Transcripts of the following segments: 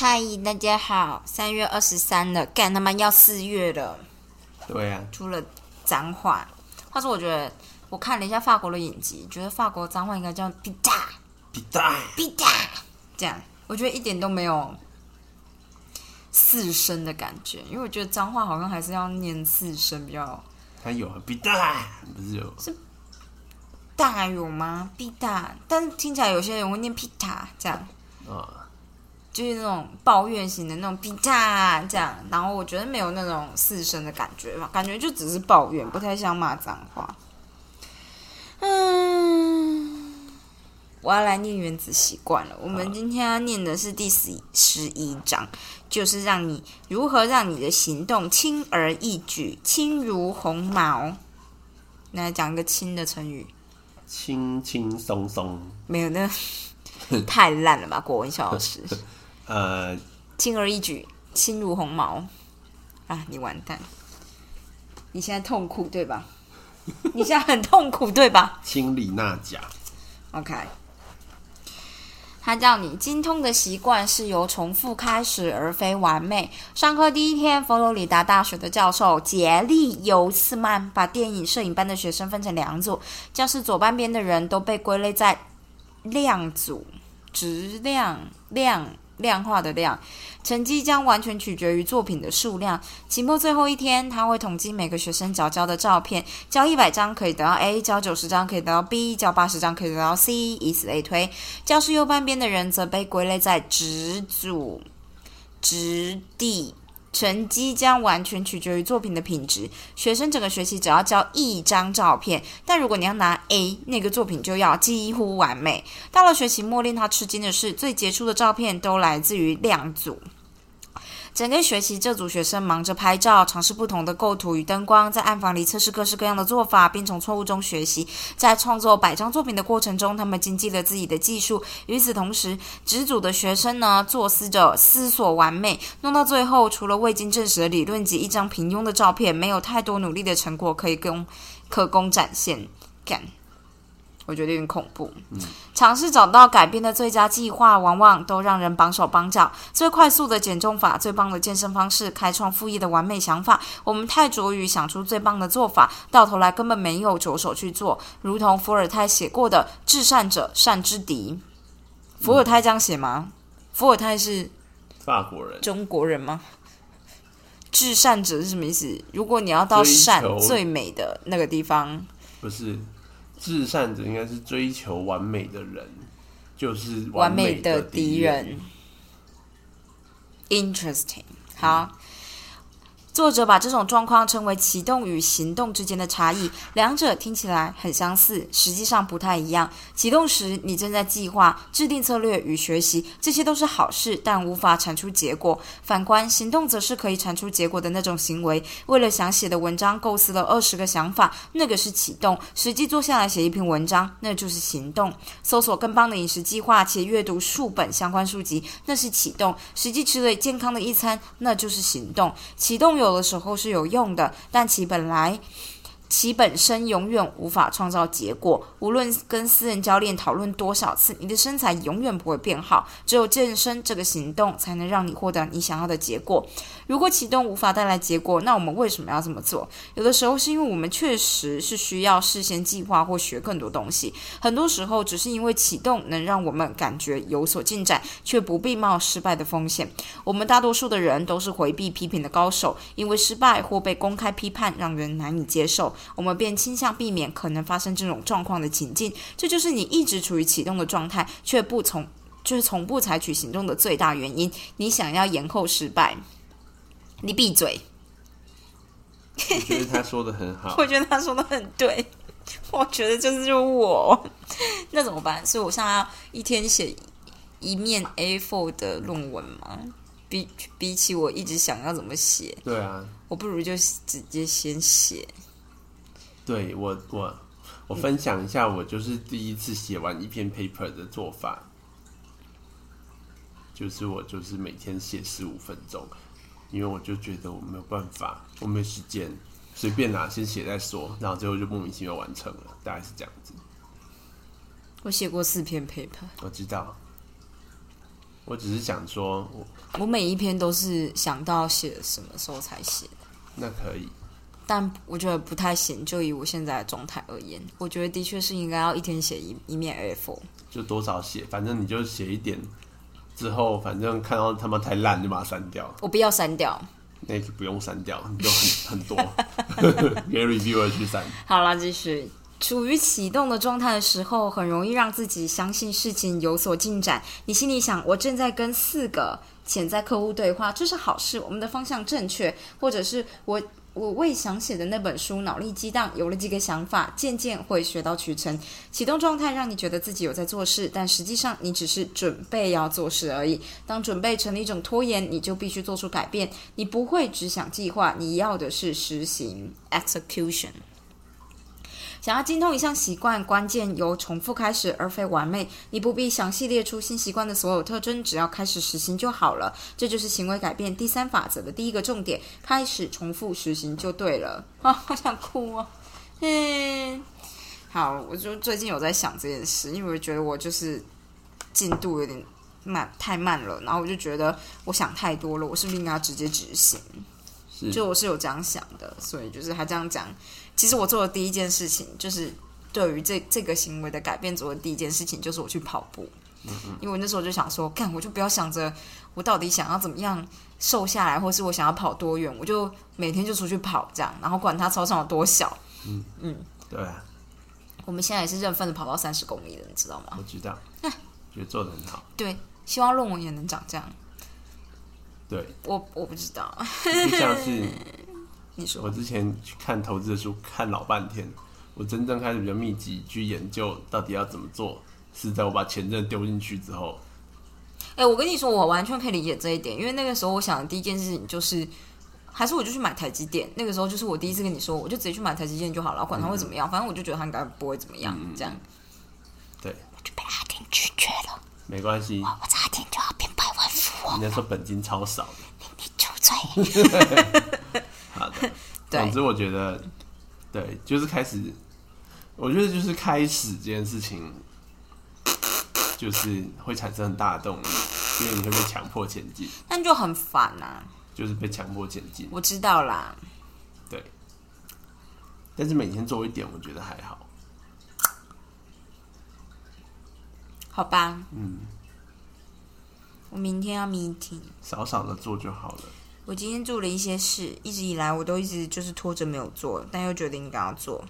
嗨，大家好，三月二十三了，干他妈要四月了，对呀、出了脏话。话说，我觉得我看了一下法国的影集，觉得法国脏话应该叫 b i t a 比大 b i t a 这样，我觉得一点都没有四声的感觉，因为我觉得脏话好像还是要念四声比较它有比大，不是有。是大有吗？i t a 但是听起来有些人会念 pita 这样。啊、就是那种抱怨型的那种比价这样，然后我觉得没有那种四声的感觉嘛，感觉就只是抱怨，不太像骂脏话。嗯，我要来念原子习惯了。我们今天要念的是第十十一章，就是让你如何让你的行动轻而易举，轻如鸿毛。来讲一个“轻”的成语，轻轻松松，没有那 太烂了吧？国文小老师。呃，轻而易举，轻如鸿毛啊！你完蛋，你现在痛苦对吧？你现在很痛苦对吧清理那甲，？OK，他叫你精通的习惯是由重复开始，而非完美。上课第一天，佛罗里达大学的教授杰利尤斯曼把电影摄影班的学生分成两组，教室左半边的人都被归类在量组，质量量量化的量。成绩将完全取决于作品的数量。期末最后一天，他会统计每个学生缴交的照片，交一百张可以得到 A，交九十张可以得到 B，交八十张可以得到 C，以此类推。教室右半边的人则被归类在直组、直地。成绩将完全取决于作品的品质。学生整个学期只要交一张照片，但如果你要拿 A，那个作品就要几乎完美。到了学期末，令他吃惊的是，最杰出的照片都来自于亮组。整个学期，这组学生忙着拍照，尝试不同的构图与灯光，在暗房里测试各式各样的做法，并从错误中学习。在创作百张作品的过程中，他们精进了自己的技术。与此同时，直组的学生呢，作思着思索完美，弄到最后，除了未经证实的理论及一张平庸的照片，没有太多努力的成果可以供可供展现。干，我觉得有点恐怖。嗯尝试找到改变的最佳计划，往往都让人绑手绑脚。最快速的减重法，最棒的健身方式，开创副业的完美想法。我们太着于想出最棒的做法，到头来根本没有着手去做。如同伏尔泰写过的：“至善者善之敌。”伏尔泰这样写吗？伏尔泰是法国人中国人吗？至善者是什么意思？如果你要到善最美的那个地方，不是至善者，应该是追求完美的人，就是完美美的敌敌人。Interesting，好。作者把这种状况称为启动与行动之间的差异，两者听起来很相似，实际上不太一样。启动时，你正在计划、制定策略与学习，这些都是好事，但无法产出结果。反观行动，则是可以产出结果的那种行为。为了想写的文章，构思了二十个想法，那个是启动；实际坐下来写一篇文章，那就是行动。搜索更棒的饮食计划，且阅读数本相关书籍，那是启动；实际吃了健康的一餐，那就是行动。启动有有的时候是有用的，但其本来。其本身永远无法创造结果。无论跟私人教练讨论多少次，你的身材永远不会变好。只有健身这个行动，才能让你获得你想要的结果。如果启动无法带来结果，那我们为什么要这么做？有的时候是因为我们确实是需要事先计划或学更多东西。很多时候只是因为启动能让我们感觉有所进展，却不必冒失败的风险。我们大多数的人都是回避批评的高手，因为失败或被公开批判让人难以接受，我们便倾向避免可能发生这种状况的情境。这就是你一直处于启动的状态，却不从就是从不采取行动的最大原因。你想要延后失败，你闭嘴。我觉得他说的很好我，觉得他说的很对，我觉得就是我。那怎么办？所以我现在要一天写一面 A4 的论文吗？比比起我一直想要怎么写，对啊，我不如就直接先写。对我我我分享一下，我就是第一次写完一篇 paper 的做法，就是我就是每天写十五分钟，因为我就觉得我没有办法，我没有时间，随便拿先写再说，然后最后就莫名其妙完成了，大概是这样子。我写过四篇 paper，我知道，我只是想说，我我每一篇都是想到写什么时候才写的，那可以，但我觉得不太行。就以我现在的状态而言，我觉得的确是应该要一天写一一面 A4。就多少写，反正你就写一点，之后反正看到他妈太烂就把它删掉，我不要删掉。那就不用删掉，你就很很多 给 reviewer 去删。好啦，继续。处于启动的状态的时候，很容易让自己相信事情有所进展。你心里想：“我正在跟四个潜在客户对话，这是好事，我们的方向正确。”或者是我我为想写的那本书脑力激荡，有了几个想法，渐渐会学到渠成。启动状态让你觉得自己有在做事，但实际上你只是准备要做事而已。当准备成了一种拖延，你就必须做出改变。你不会只想计划，你要的是实行 （execution）。想要精通一项习惯，关键由重复开始，而非完美。你不必详细列出新习惯的所有特征，只要开始实行就好了。这就是行为改变第三法则的第一个重点：开始重复实行就对了。啊，好想哭啊！嗯，好，我就最近有在想这件事，因为我觉得我就是进度有点慢，太慢了。然后我就觉得我想太多了，我是不是应该直接执行？是就我是有这样想的，所以就是他这样讲。其实我做的第一件事情，就是对于这这个行为的改变做的第一件事情，就是我去跑步。因为我那时候就想说，干我就不要想着我到底想要怎么样瘦下来，或是我想要跑多远，我就每天就出去跑这样，然后管它操场有多小。嗯嗯，对啊，我们现在也是认份的跑到三十公里了，你知道吗？我知道，觉得做的很好。对，希望论文也能长这样。对，我我不知道，就像是 你说。我之前去看投资的书，看老半天，我真正开始比较密集去研究到底要怎么做，是在我把钱真的丢进去之后。哎、我跟你说，我完全可以理解这一点，因为那个时候我想的第一件事情就是，还是我就去买台积电。那个时候就是我第一次跟你说，我就直接去买台积电就好了，管它会怎么样，反正我就觉得它应该不会怎么样，这样。对，我就被阿婷拒绝了，没关系，我差点就要变百万富翁，你那时候本金超少的。你住嘴！好的，对。总之我觉得，对，就是开始，我觉得就是开始这件事情，就是会产生很大的动力，因为你会被强迫前进，但就很烦呐、就是被强迫前进。我知道啦，对，但是每天做一点，我觉得还好。好吧，嗯，我明天要 meeting。少少的做就好了。我今天做了一些事，一直以来我都一直就是拖着没有做，但又决定应该要做。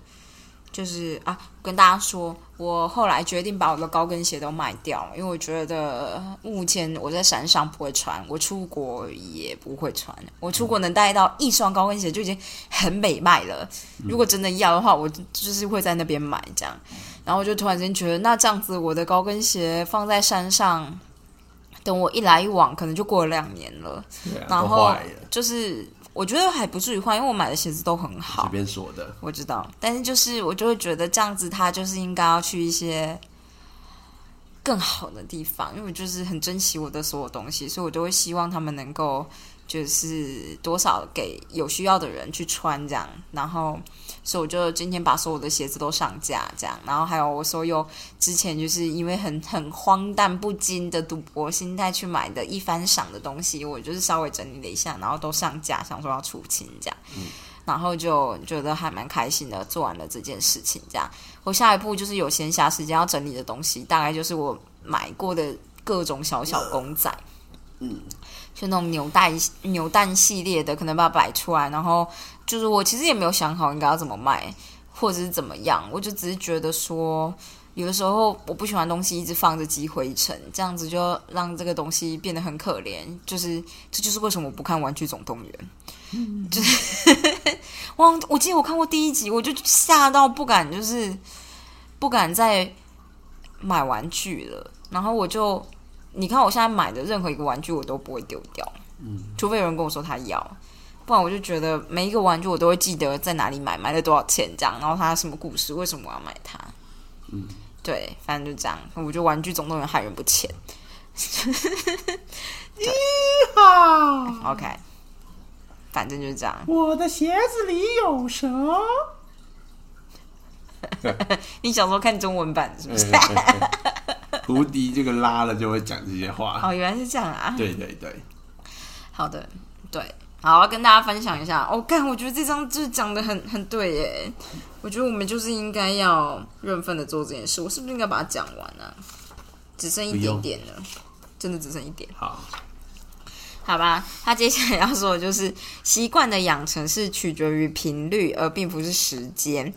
就是啊，跟大家说，我后来决定把我的高跟鞋都卖掉，因为我觉得目前我在山上不会穿，我出国也不会穿。我出国能带到一双高跟鞋就已经很美卖了。如果真的要的话，我就就是会在那边买这样。然后我就突然间觉得，那这样子我的高跟鞋放在山上，等我一来一往，可能就过了两年了。对啊，然后，就是我觉得还不至于坏，因为我买的鞋子都很好随好，便说的。我知道。但是就是我就会觉得这样子，他就是应该要去一些更好的地方，因为我就是很珍惜我的所有东西，所以我就会希望他们能够就是多少给有需要的人去穿这样。然后，所以我就今天把所有的鞋子都上架这样，然后还有我所有之前就是因为很很荒诞不经的赌博心态去买的一番赏的东西，我就是稍微整理了一下，然后都上架，想说要出清这样。然后就觉得还蛮开心的，做完了这件事情，这样我下一步就是有闲暇时间要整理的东西，大概就是我买过的各种小小公仔，嗯，嗯就那种扭蛋扭蛋系列的，可能把它摆出来，然后就是我其实也没有想好应该要怎么卖，或者是怎么样，我就只是觉得说。有的时候我不喜欢东西一直放着积灰尘，这样子就让这个东西变得很可怜。就是这就是为什么我不看《玩具总动员》，嗯就是 我我记得我看过第一集，我就吓到不敢，就是不敢再买玩具了。然后我就你看我现在买的任何一个玩具我都不会丢掉，嗯，除非有人跟我说他要，不然我就觉得每一个玩具我都会记得在哪里买，买了多少钱这样，然后它什么故事，为什么我要买它。嗯，对，反正就这样。我觉得《玩具总动员》害人不浅。你好，OK，反正就是这样。我的鞋子里有蛇。你小时候看中文版是不是？嗯胡迪这个拉了就会讲这些话。哦，原来是这样啊。对对对，好的，对，好，我要跟大家分享一下。哦，看，我觉得这张就是讲的很很对耶。我觉得我们就是应该要认份的做这件事。我是不是应该把它讲完呢、只剩一点点了，真的只剩一点。好，好吧，他接下来要说的就是习惯的养成是取决于频率，而并不是时间。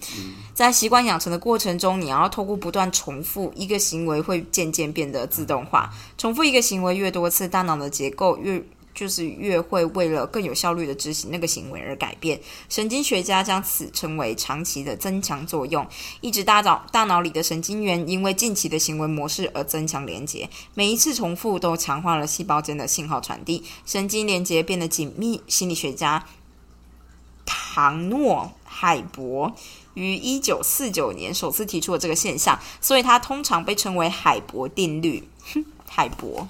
在习惯养成的过程中，你要透过不断重复一个行为，会渐渐变得自动化。重复一个行为越多次，大脑的结构越就是越会为了更有效率的执行那个行为而改变。神经学家将此称为长期的增强作用。一直大脑大脑里的神经元因为近期的行为模式而增强连接，每一次重复都强化了细胞间的信号传递，神经连接变得紧密。心理学家唐诺海博于一九四九年首次提出了这个现象，所以它通常被称为海博定律。哼 海博，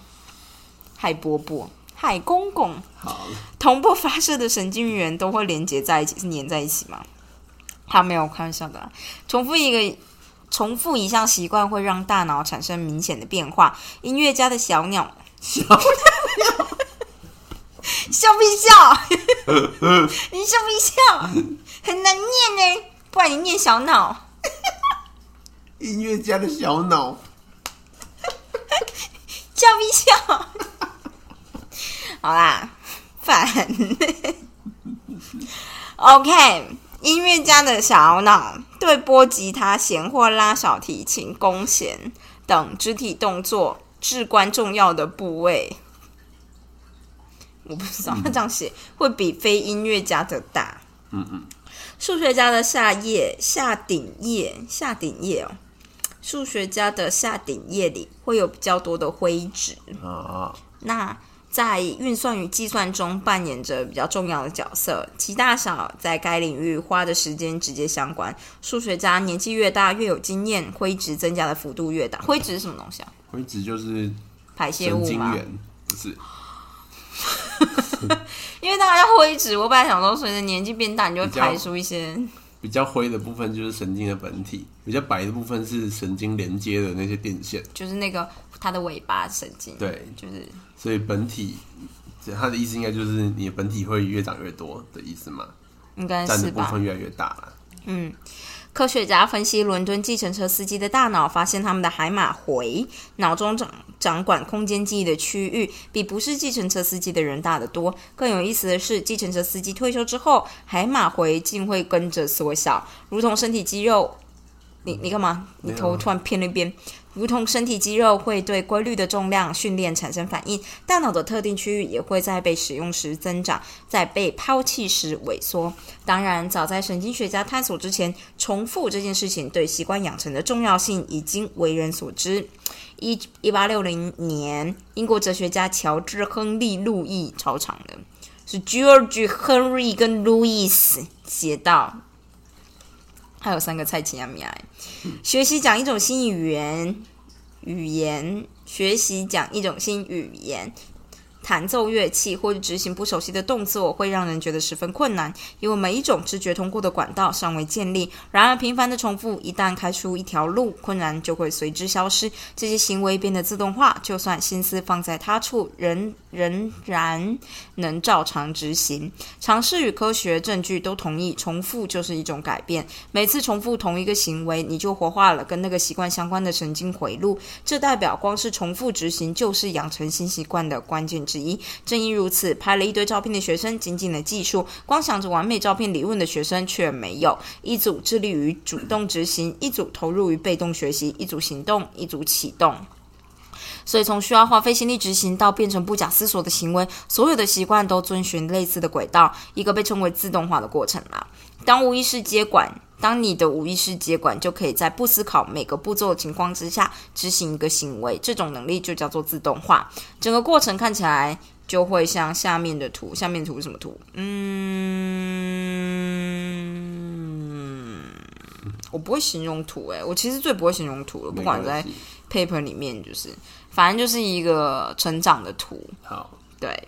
海伯伯，海公公。好，同步发射的神经元都会连接在一起，是粘在一起吗？他没有开玩笑的啊、重复一个重复一项习惯会让大脑产生明显的变化。音乐家的小鸟笑笑不笑？你笑不笑？很难念呢，不然你念小脑。音乐家的小脑，笑不笑？好啦，烦。OK，音乐家的小脑对拨吉他弦或拉小提琴弓弦等肢体动作至关重要的部位，我不知道他这样写会比非音乐家的大。嗯嗯，数学家的下叶、下顶叶、下顶叶哦，数学家的下顶叶里会有比较多的灰质。啊，那在运算与计算中扮演着比较重要的角色，其大小在该领域花的时间直接相关。数学家年纪越大越有经验，灰值增加的幅度越大。灰值是什么东西啊？灰值就是排泄物吗？不是？因为大家叫灰值，我本来想说，随着年纪变大，你就会排出一些比较灰的部分就是神经的本体，比较白的部分是神经连接的那些电线。就是那个它的尾巴神经，对，就是所以本体，它的意思应该就是你的本体会越长越多的意思嘛，应该占是吧？的部分越来越大了。嗯，科学家分析伦敦计程车司机的大脑，发现他们的海马回脑中掌掌管空间记忆的区域，比不是计程车司机的人大得多。更有意思的是，计程车司机退休之后，海马回竟会跟着缩小，如同身体肌肉。你你干嘛？你头突然偏了一边。如同身体肌肉会对规律的重量训练产生反应，大脑的特定区域也会在被使用时增长，在被抛弃时萎缩。当然，早在神经学家探索之前，重复这件事情对习惯养成的重要性已经为人所知。一一八六零年，英国哲学家乔治·亨利·路易超长的，是 George Henry 跟 Louis 写到，还有三个蔡奇亚米亚。学习讲一种新语言，语言学习讲一种新语言。弹奏乐器或者执行不熟悉的动作，会让人觉得十分困难，因为每一种知觉通过的管道尚未建立。然而，频繁的重复一旦开出一条路，困难就会随之消失。这些行为变得自动化，就算心思放在他处，仍仍然能照常执行。尝试与科学证据都同意，重复就是一种改变。每次重复同一个行为，你就活化了跟那个习惯相关的神经回路。这代表光是重复执行就是养成新习惯的关键之一。正因如此，拍了一堆照片的学生精进了技术，光想着完美照片理论的学生却没有。一组致力于主动执行，一组投入于被动学习，一组行动，一组启动。所以，从需要花费心力执行到变成不假思索的行为，所有的习惯都遵循类似的轨道，一个被称为自动化的过程啦。当无意识接管，当你的无意识接管就可以在不思考每个步骤的情况之下执行一个行为，这种能力就叫做自动化。整个过程看起来就会像下面的图，下面图是什么图？嗯，我不会形容图、欸，我其实最不会形容图了，不管在 paper 里面，就是反正就是一个成长的图，好，对。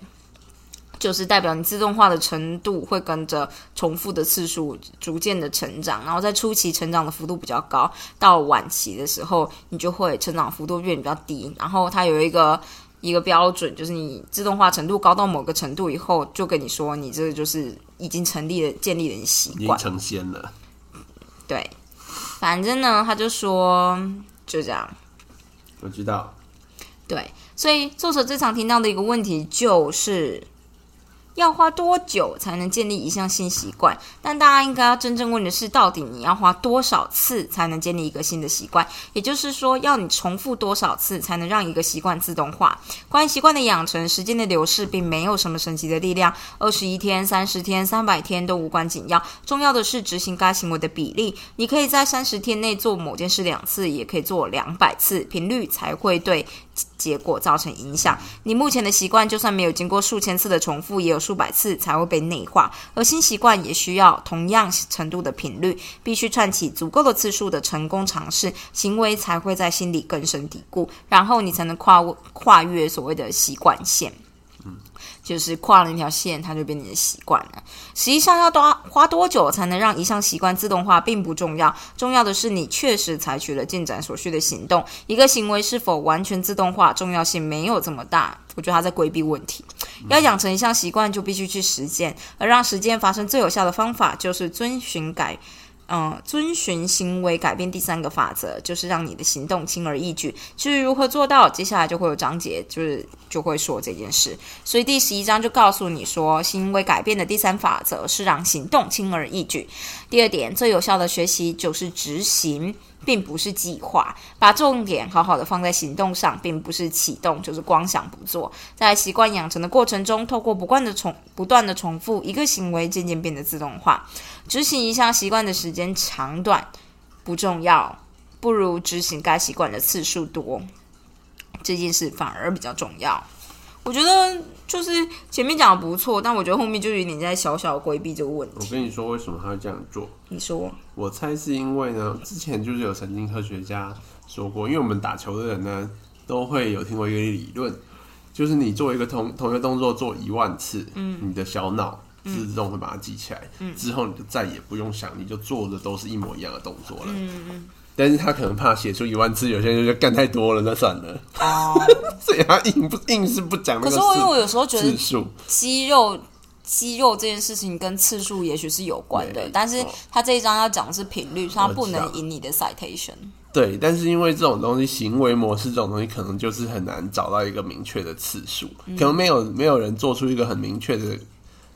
就是代表你自动化的程度会跟着重复的次数逐渐的成长，然后在初期成长的幅度比较高，到晚期的时候你就会成长幅度变比较低。然后它有一个一个标准，就是你自动化程度高到某个程度以后，就跟你说你这个就是已经成立了建立了你习惯，已经成仙了。对，反正呢，他就说就这样。我知道，对，所以作者最常听到的一个问题就是。要花多久才能建立一项新习惯？但大家应该要真正问的是，到底你要花多少次才能建立一个新的习惯？也就是说，要你重复多少次才能让一个习惯自动化？关于习惯的养成，时间的流逝并没有什么神奇的力量，二十一天、三十天、三百天都无关紧要，重要的是执行该行为的比例。你可以在三十天内做某件事两次，也可以做两百次，频率才会对。结果造成影响。你目前的习惯，就算没有经过数千次的重复，也有数百次才会被内化。而新习惯也需要同样程度的频率，必须串起足够的次数的成功尝试，行为才会在心里根深蒂固，然后你才能跨跨越所谓的习惯线。就是跨了那条线，它就变成习惯了。实际上要多花多久才能让一项习惯自动化，并不重要，重要的是你确实采取了进展所需的行动。一个行为是否完全自动化，重要性没有这么大。我觉得他在规避问题。要养成一项习惯，就必须去实践，而让实践发生最有效的方法，就是遵循改。嗯，遵循行为改变第三个法则，就是让你的行动轻而易举。至于如何做到，接下来就会有章节，就是就会说这件事。所以第十一章就告诉你说，行为改变的第三法则是让行动轻而易举。第二点，最有效的学习就是执行。并不是计划，把重点好好的放在行动上，并不是启动，就是光想不做。在习惯养成的过程中，透过不断的重、不断的重复，一个行为渐渐变得自动化。执行一项习惯的时间长短不重要，不如执行该习惯的次数多，这件事反而比较重要。我觉得就是前面讲的不错，但我觉得后面就有点在小小规避这个问题。我跟你说，为什么他会这样做？你说，我猜是因为呢，之前就是有神经科学家说过，因为我们打球的人呢，都会有听过一个理论，就是你做一个同同一个动作做一万次，嗯，你的小脑自动会把它记起来，嗯，之后你就再也不用想，你就做的都是一模一样的动作了，嗯嗯。但是他可能怕写出一万字，有些人就干太多了，那算了。哦，所以他硬不硬是不讲。可是我因为我有时候觉得肌肉肌肉这件事情跟次数也许是有关的，但是他这一章要讲的是频率，他不能引你的 citation。对，但是因为这种东西，行为模式这种东西，可能就是很难找到一个明确的次数，可能没有没有人做出一个很明确的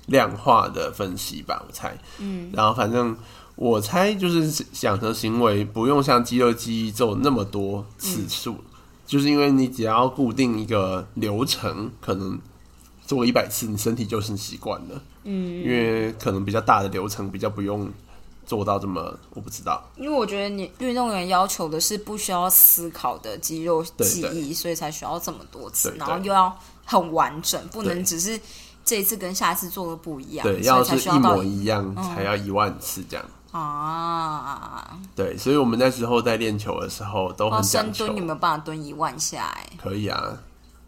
量化的分析吧，我猜。嗯，然后反正。我猜就是想成行为不用像肌肉记忆做那么多次数，就是因为你只要固定一个流程，可能做一百次，你身体就是习惯了。嗯，因为可能比较大的流程比较不用做到这么，我不知道。因为我觉得你运动员要求的是不需要思考的肌肉记忆，所以才需要这么多次，然后又要很完整，不能只是这一次跟下一次做的不一样。对，要是一模一样才要一万次这样。啊，对，所以我们那时候在练球的时候都很讲究。深蹲有没有办法蹲一万下？哎，可以啊。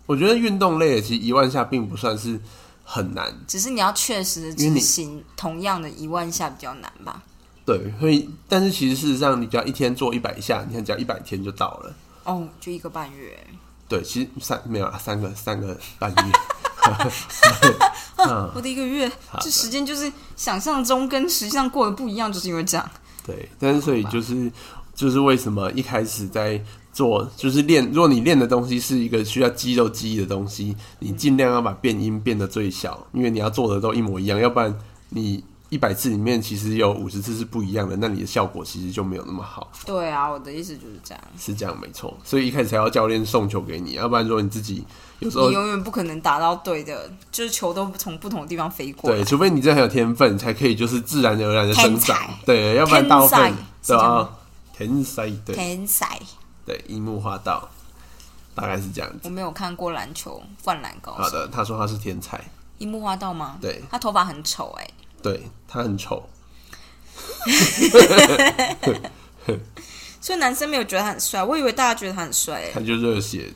我觉得运动类其实一万下并不算是很难，只是你要确实的执行同样的一万下比较难吧。对，所以但是其实事实上，你只要一天做一百下，你看只要一百天就到了。哦，就一个半月。对，其实三没有啊，三个三个半月。我的一个月，这时间就是想象中跟实际上过得不一样，就是因为这样。对，但是所以就是就是为什么一开始在做就是练，如果你练的东西是一个需要肌肉记忆的东西，你尽量要把变音变得最小，因为你要做的都一模一样，要不然你。一百次里面其实有五十次是不一样的，那你的效果其实就没有那么好。对啊，我的意思就是这样。是这样，没错。所以一开始才要教练送球给你，要不然如果你自己有时候你永远不可能打到对的，就是球都从不同的地方飞过。对，除非你真的很有天分，才可以就是自然而然的生长。对，要不然大部分对啊，天才对天才对樱木花道大概是这样子。我没有看过篮球灌篮高手。好的，他说他是天才。樱木花道吗？对，他头发很丑哎。对他很丑，所以男生没有觉得他很帅。我以为大家觉得他很帅。他就热血，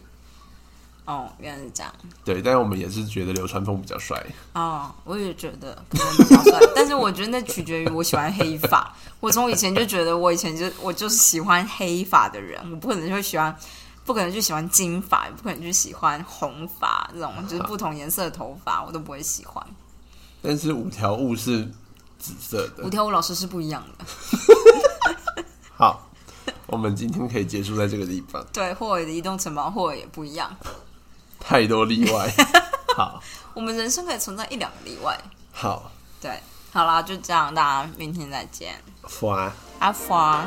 哦，原来是这样。对，但是我们也是觉得流川枫比较帅。哦，我也觉得比较帅，但是我觉得那取决于我喜欢黑发。我从以前就觉得，我以前就我就是喜欢黑发的人，我不可能就会喜欢，不可能去喜欢金发，也不可能去喜欢红发这种，就是不同颜色的头发，我都不会喜欢。但是五条悟是紫色的五。条悟老师是不一样的，好，我们今天可以结束在这个地方，对，霍尔的移动城堡，霍尔也不一样。太多例外。好，我们人生可以存在一两个例外。好，对，好啦，就这样，大家明天再见，花。阿华。